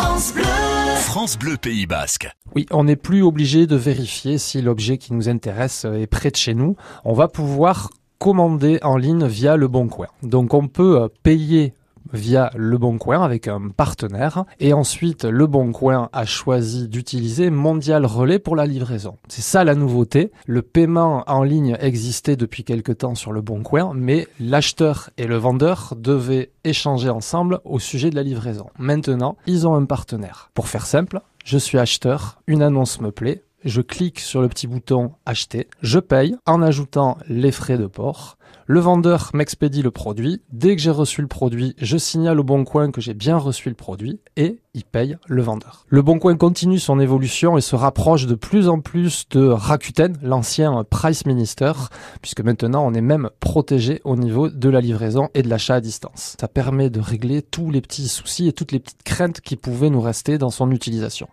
France Bleu. France Bleu Pays Basque. Oui, on n'est plus obligé de vérifier si l'objet qui nous intéresse est près de chez nous. On va pouvoir commander en ligne via le Bon Coin. Donc on peut payer via Le Bon Coin avec un partenaire. Et ensuite, Le Bon Coin a choisi d'utiliser Mondial Relais pour la livraison. C'est ça la nouveauté. Le paiement en ligne existait depuis quelque temps sur Le Bon Coin, mais l'acheteur et le vendeur devaient échanger ensemble au sujet de la livraison. Maintenant, ils ont un partenaire. Pour faire simple, je suis acheteur, une annonce me plaît, je clique sur le petit bouton acheter, je paye en ajoutant les frais de port. Le vendeur m'expédie le produit. Dès que j'ai reçu le produit, je signale au Bon Coin que j'ai bien reçu le produit et il paye le vendeur. Le Bon Coin continue son évolution et se rapproche de plus en plus de Rakuten, l'ancien Price Minister, puisque maintenant on est même protégé au niveau de la livraison et de l'achat à distance. Ça permet de régler tous les petits soucis et toutes les petites craintes qui pouvaient nous rester dans son utilisation.